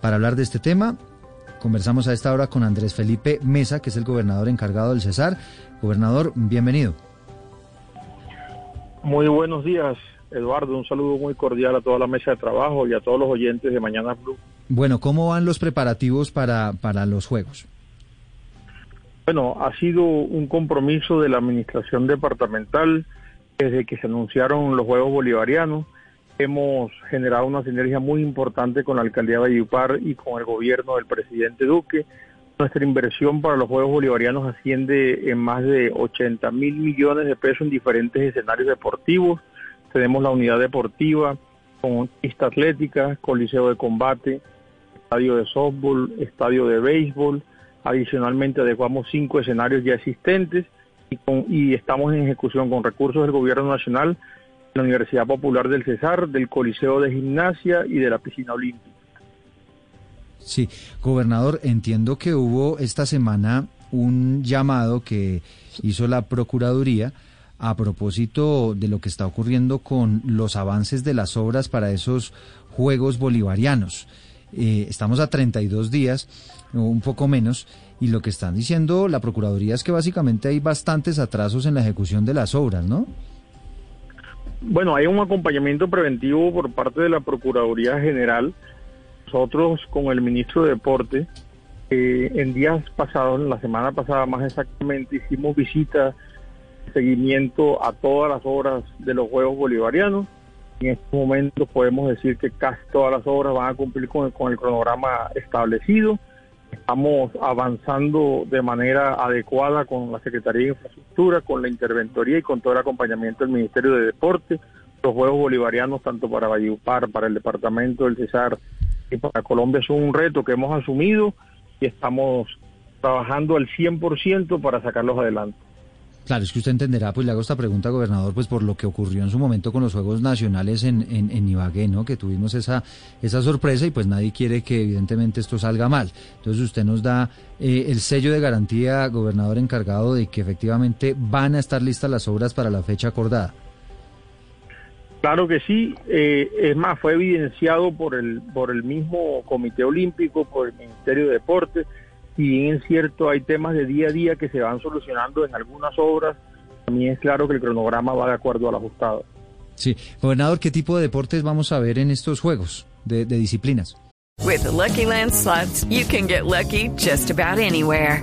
Para hablar de este tema, conversamos a esta hora con Andrés Felipe Mesa, que es el gobernador encargado del Cesar. Gobernador, bienvenido. Muy buenos días, Eduardo. Un saludo muy cordial a toda la mesa de trabajo y a todos los oyentes de Mañana Blue. Bueno, ¿cómo van los preparativos para, para los Juegos? Bueno, ha sido un compromiso de la administración departamental desde que se anunciaron los Juegos Bolivarianos. Hemos generado una sinergia muy importante con la alcaldía de Valledupar y con el gobierno del presidente Duque. Nuestra inversión para los Juegos Bolivarianos asciende en más de 80 mil millones de pesos en diferentes escenarios deportivos. Tenemos la unidad deportiva con pista atlética, coliseo de combate, estadio de softball, estadio de béisbol. Adicionalmente adecuamos cinco escenarios ya existentes y, con, y estamos en ejecución con recursos del Gobierno Nacional, la Universidad Popular del Cesar, del Coliseo de Gimnasia y de la Piscina Olímpica. Sí, gobernador, entiendo que hubo esta semana un llamado que hizo la Procuraduría a propósito de lo que está ocurriendo con los avances de las obras para esos Juegos Bolivarianos. Eh, estamos a 32 días, un poco menos, y lo que están diciendo la Procuraduría es que básicamente hay bastantes atrasos en la ejecución de las obras, ¿no? Bueno, hay un acompañamiento preventivo por parte de la Procuraduría General. Nosotros con el ministro de Deporte, eh, en días pasados, la semana pasada más exactamente, hicimos visitas, seguimiento a todas las obras de los Juegos Bolivarianos. En este momento podemos decir que casi todas las obras van a cumplir con el, con el cronograma establecido. Estamos avanzando de manera adecuada con la Secretaría de Infraestructura, con la Interventoría y con todo el acompañamiento del Ministerio de Deporte. Los Juegos Bolivarianos, tanto para Valledupar, para el Departamento del Cesar y para Colombia, son un reto que hemos asumido y estamos trabajando al 100% para sacarlos adelante. Claro, es que usted entenderá, pues le hago esta pregunta, gobernador, pues por lo que ocurrió en su momento con los Juegos Nacionales en, en, en, Ibagué, ¿no? Que tuvimos esa, esa sorpresa y pues nadie quiere que evidentemente esto salga mal. Entonces usted nos da eh, el sello de garantía, gobernador encargado, de que efectivamente van a estar listas las obras para la fecha acordada. Claro que sí, eh, es más, fue evidenciado por el, por el mismo Comité Olímpico, por el Ministerio de Deportes, si bien es cierto, hay temas de día a día que se van solucionando en algunas obras, también es claro que el cronograma va de acuerdo al ajustado. Sí, gobernador, ¿qué tipo de deportes vamos a ver en estos juegos de, de disciplinas? With the Lucky Land slots, you can get lucky just about anywhere.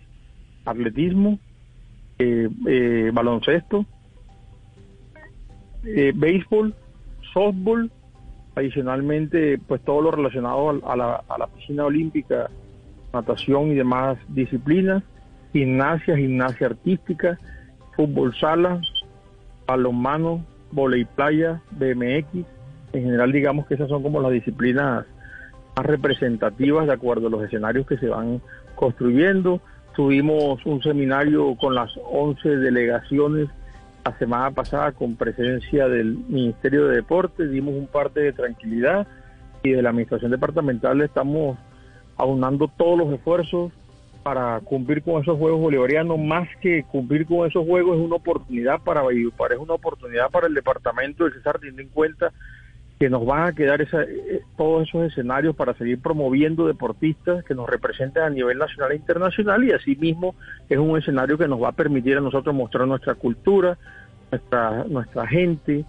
atletismo, eh, eh, baloncesto, eh, béisbol, softball, adicionalmente pues todo lo relacionado a, la, a la piscina olímpica, natación y demás disciplinas, gimnasia, gimnasia artística, fútbol sala, balonmano, volei playa, BMX, en general digamos que esas son como las disciplinas más representativas de acuerdo a los escenarios que se van construyendo. Tuvimos un seminario con las 11 delegaciones la semana pasada con presencia del Ministerio de Deportes, dimos un parte de tranquilidad y de la Administración Departamental estamos aunando todos los esfuerzos para cumplir con esos Juegos Bolivarianos, más que cumplir con esos Juegos es una oportunidad para Valledupar, es una oportunidad para el Departamento del Cesar, teniendo en cuenta que nos van a quedar esa, eh, todos esos escenarios para seguir promoviendo deportistas que nos representen a nivel nacional e internacional y asimismo es un escenario que nos va a permitir a nosotros mostrar nuestra cultura, nuestra, nuestra gente,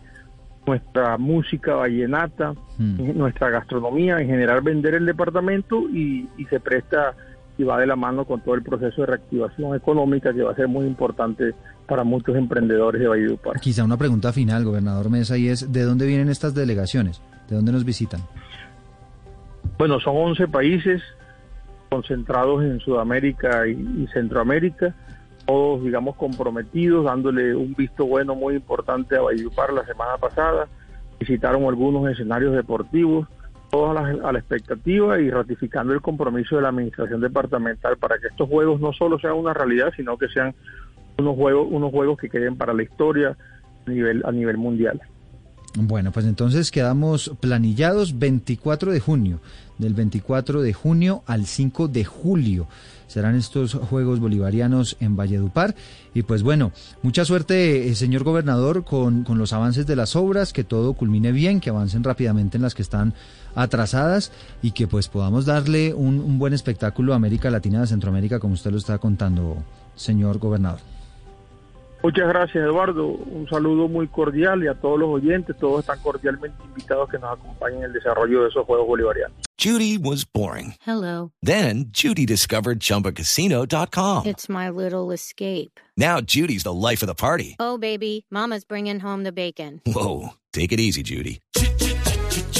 nuestra música vallenata, nuestra gastronomía, en general vender el departamento y, y se presta y va de la mano con todo el proceso de reactivación económica que va a ser muy importante para muchos emprendedores de Valledupar. Quizá una pregunta final, gobernador Mesa, y es, ¿de dónde vienen estas delegaciones? ¿De dónde nos visitan? Bueno, son 11 países concentrados en Sudamérica y, y Centroamérica, todos, digamos, comprometidos, dándole un visto bueno muy importante a Valledupar la semana pasada. Visitaron algunos escenarios deportivos, todos a la, a la, expectativa y ratificando el compromiso de la administración departamental para que estos juegos no solo sean una realidad, sino que sean unos juegos, unos juegos que queden para la historia a nivel, a nivel mundial. Bueno, pues entonces quedamos planillados 24 de junio, del 24 de junio al 5 de julio. Serán estos Juegos Bolivarianos en Valledupar. Y pues bueno, mucha suerte, eh, señor gobernador, con, con los avances de las obras, que todo culmine bien, que avancen rápidamente en las que están atrasadas y que pues podamos darle un, un buen espectáculo a América Latina, a Centroamérica, como usted lo está contando, señor gobernador. Muchas gracias, Eduardo. Un saludo muy cordial y a todos los oyentes. Todos están cordialmente invitados que nos acompañen en el desarrollo de esos Juegos Bolivarianos. Judy was boring. Hello. Then Judy discovered ChumbaCasino.com. It's my little escape. Now Judy's the life of the party. Oh, baby, mama's bringing home the bacon. Whoa, take it easy, Judy.